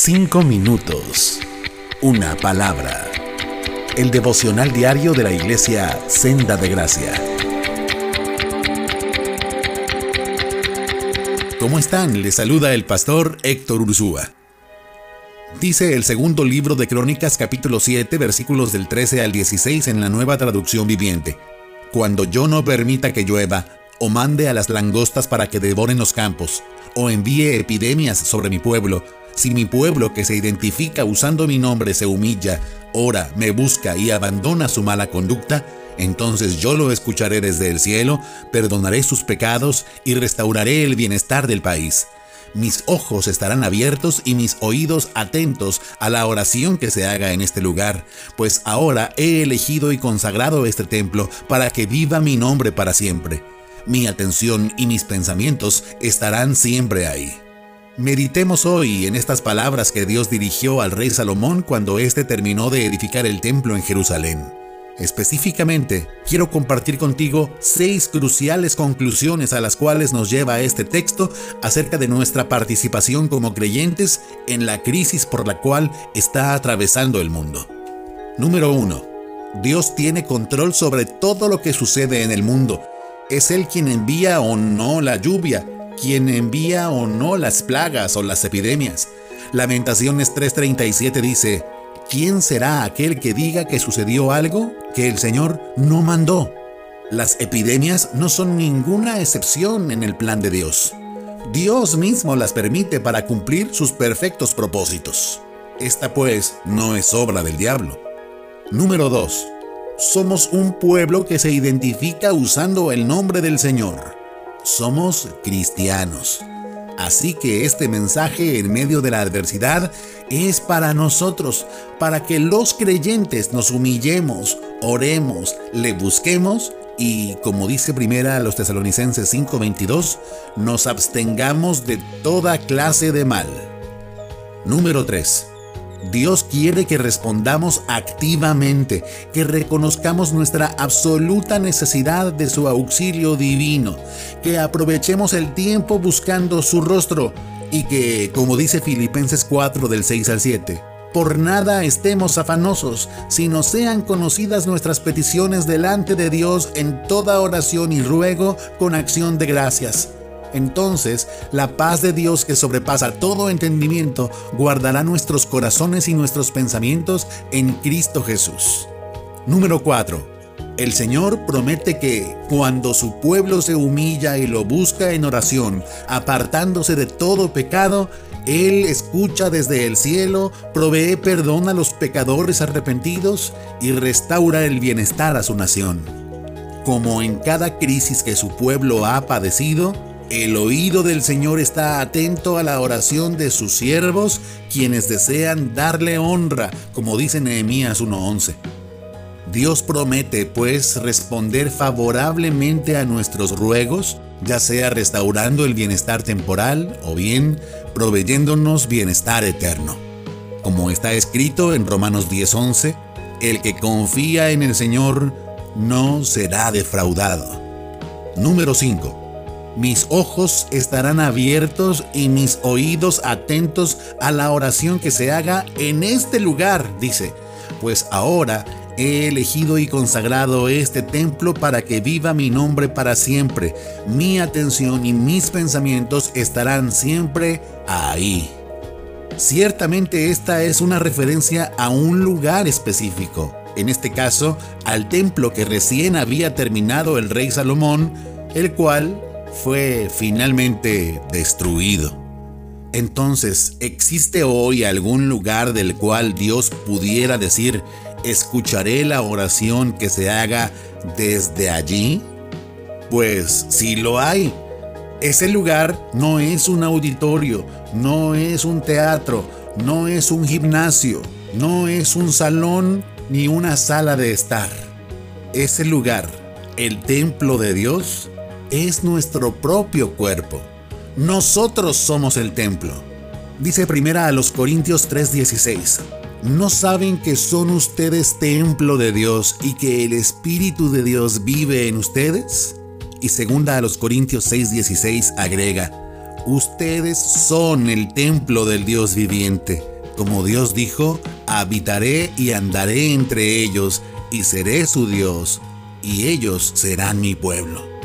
Cinco minutos. Una palabra. El devocional diario de la iglesia Senda de Gracia. ¿Cómo están? Les saluda el pastor Héctor Ursúa. Dice el segundo libro de Crónicas capítulo 7 versículos del 13 al 16 en la nueva traducción viviente. Cuando yo no permita que llueva, o mande a las langostas para que devoren los campos, o envíe epidemias sobre mi pueblo, si mi pueblo que se identifica usando mi nombre se humilla, ora, me busca y abandona su mala conducta, entonces yo lo escucharé desde el cielo, perdonaré sus pecados y restauraré el bienestar del país. Mis ojos estarán abiertos y mis oídos atentos a la oración que se haga en este lugar, pues ahora he elegido y consagrado este templo para que viva mi nombre para siempre. Mi atención y mis pensamientos estarán siempre ahí. Meditemos hoy en estas palabras que Dios dirigió al rey Salomón cuando éste terminó de edificar el templo en Jerusalén. Específicamente, quiero compartir contigo seis cruciales conclusiones a las cuales nos lleva este texto acerca de nuestra participación como creyentes en la crisis por la cual está atravesando el mundo. Número 1. Dios tiene control sobre todo lo que sucede en el mundo. Es Él quien envía o no la lluvia, quien envía o no las plagas o las epidemias. Lamentaciones 3:37 dice, ¿quién será aquel que diga que sucedió algo que el Señor no mandó? Las epidemias no son ninguna excepción en el plan de Dios. Dios mismo las permite para cumplir sus perfectos propósitos. Esta pues no es obra del diablo. Número 2. Somos un pueblo que se identifica usando el nombre del Señor somos cristianos. Así que este mensaje en medio de la adversidad es para nosotros, para que los creyentes nos humillemos, oremos, le busquemos y, como dice primera a los tesalonicenses 5:22, nos abstengamos de toda clase de mal. Número 3. Dios quiere que respondamos activamente, que reconozcamos nuestra absoluta necesidad de su auxilio divino, que aprovechemos el tiempo buscando su rostro y que, como dice Filipenses 4 del 6 al 7, por nada estemos afanosos, sino sean conocidas nuestras peticiones delante de Dios en toda oración y ruego con acción de gracias entonces, la paz de Dios que sobrepasa todo entendimiento guardará nuestros corazones y nuestros pensamientos en Cristo Jesús. Número 4. El Señor promete que cuando su pueblo se humilla y lo busca en oración, apartándose de todo pecado, Él escucha desde el cielo, provee perdón a los pecadores arrepentidos y restaura el bienestar a su nación. Como en cada crisis que su pueblo ha padecido, el oído del Señor está atento a la oración de sus siervos, quienes desean darle honra, como dice Nehemías 1:11. Dios promete, pues, responder favorablemente a nuestros ruegos, ya sea restaurando el bienestar temporal o bien proveyéndonos bienestar eterno. Como está escrito en Romanos 10:11, el que confía en el Señor no será defraudado. Número 5 mis ojos estarán abiertos y mis oídos atentos a la oración que se haga en este lugar, dice, pues ahora he elegido y consagrado este templo para que viva mi nombre para siempre. Mi atención y mis pensamientos estarán siempre ahí. Ciertamente esta es una referencia a un lugar específico, en este caso al templo que recién había terminado el rey Salomón, el cual fue finalmente destruido. Entonces, ¿existe hoy algún lugar del cual Dios pudiera decir, escucharé la oración que se haga desde allí? Pues sí lo hay. Ese lugar no es un auditorio, no es un teatro, no es un gimnasio, no es un salón ni una sala de estar. Ese lugar, el templo de Dios, es nuestro propio cuerpo. Nosotros somos el templo. Dice primera a los Corintios 3:16. ¿No saben que son ustedes templo de Dios y que el Espíritu de Dios vive en ustedes? Y segunda a los Corintios 6:16 agrega, Ustedes son el templo del Dios viviente. Como Dios dijo, habitaré y andaré entre ellos, y seré su Dios, y ellos serán mi pueblo.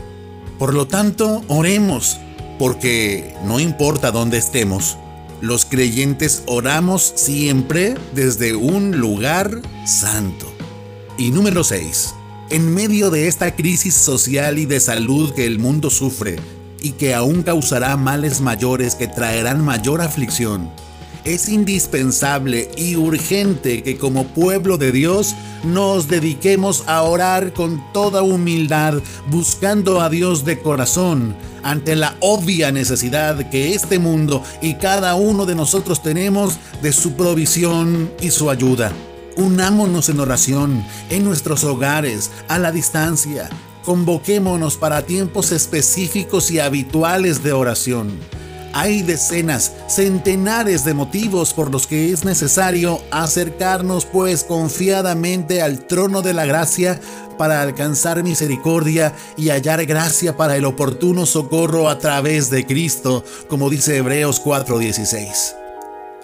Por lo tanto, oremos, porque no importa dónde estemos, los creyentes oramos siempre desde un lugar santo. Y número 6. En medio de esta crisis social y de salud que el mundo sufre y que aún causará males mayores que traerán mayor aflicción, es indispensable y urgente que como pueblo de Dios nos dediquemos a orar con toda humildad, buscando a Dios de corazón, ante la obvia necesidad que este mundo y cada uno de nosotros tenemos de su provisión y su ayuda. Unámonos en oración, en nuestros hogares, a la distancia. Convoquémonos para tiempos específicos y habituales de oración hay decenas, centenares de motivos por los que es necesario acercarnos pues confiadamente al trono de la gracia para alcanzar misericordia y hallar gracia para el oportuno socorro a través de Cristo, como dice Hebreos 4:16.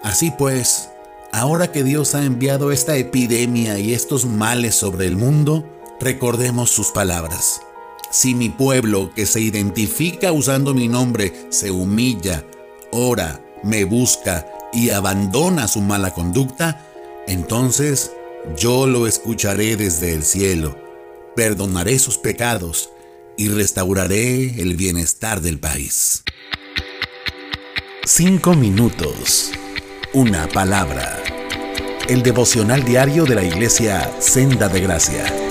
Así pues, ahora que Dios ha enviado esta epidemia y estos males sobre el mundo, recordemos sus palabras. Si mi pueblo que se identifica usando mi nombre se humilla, ora, me busca y abandona su mala conducta, entonces yo lo escucharé desde el cielo, perdonaré sus pecados y restauraré el bienestar del país. Cinco minutos. Una palabra. El devocional diario de la iglesia Senda de Gracia.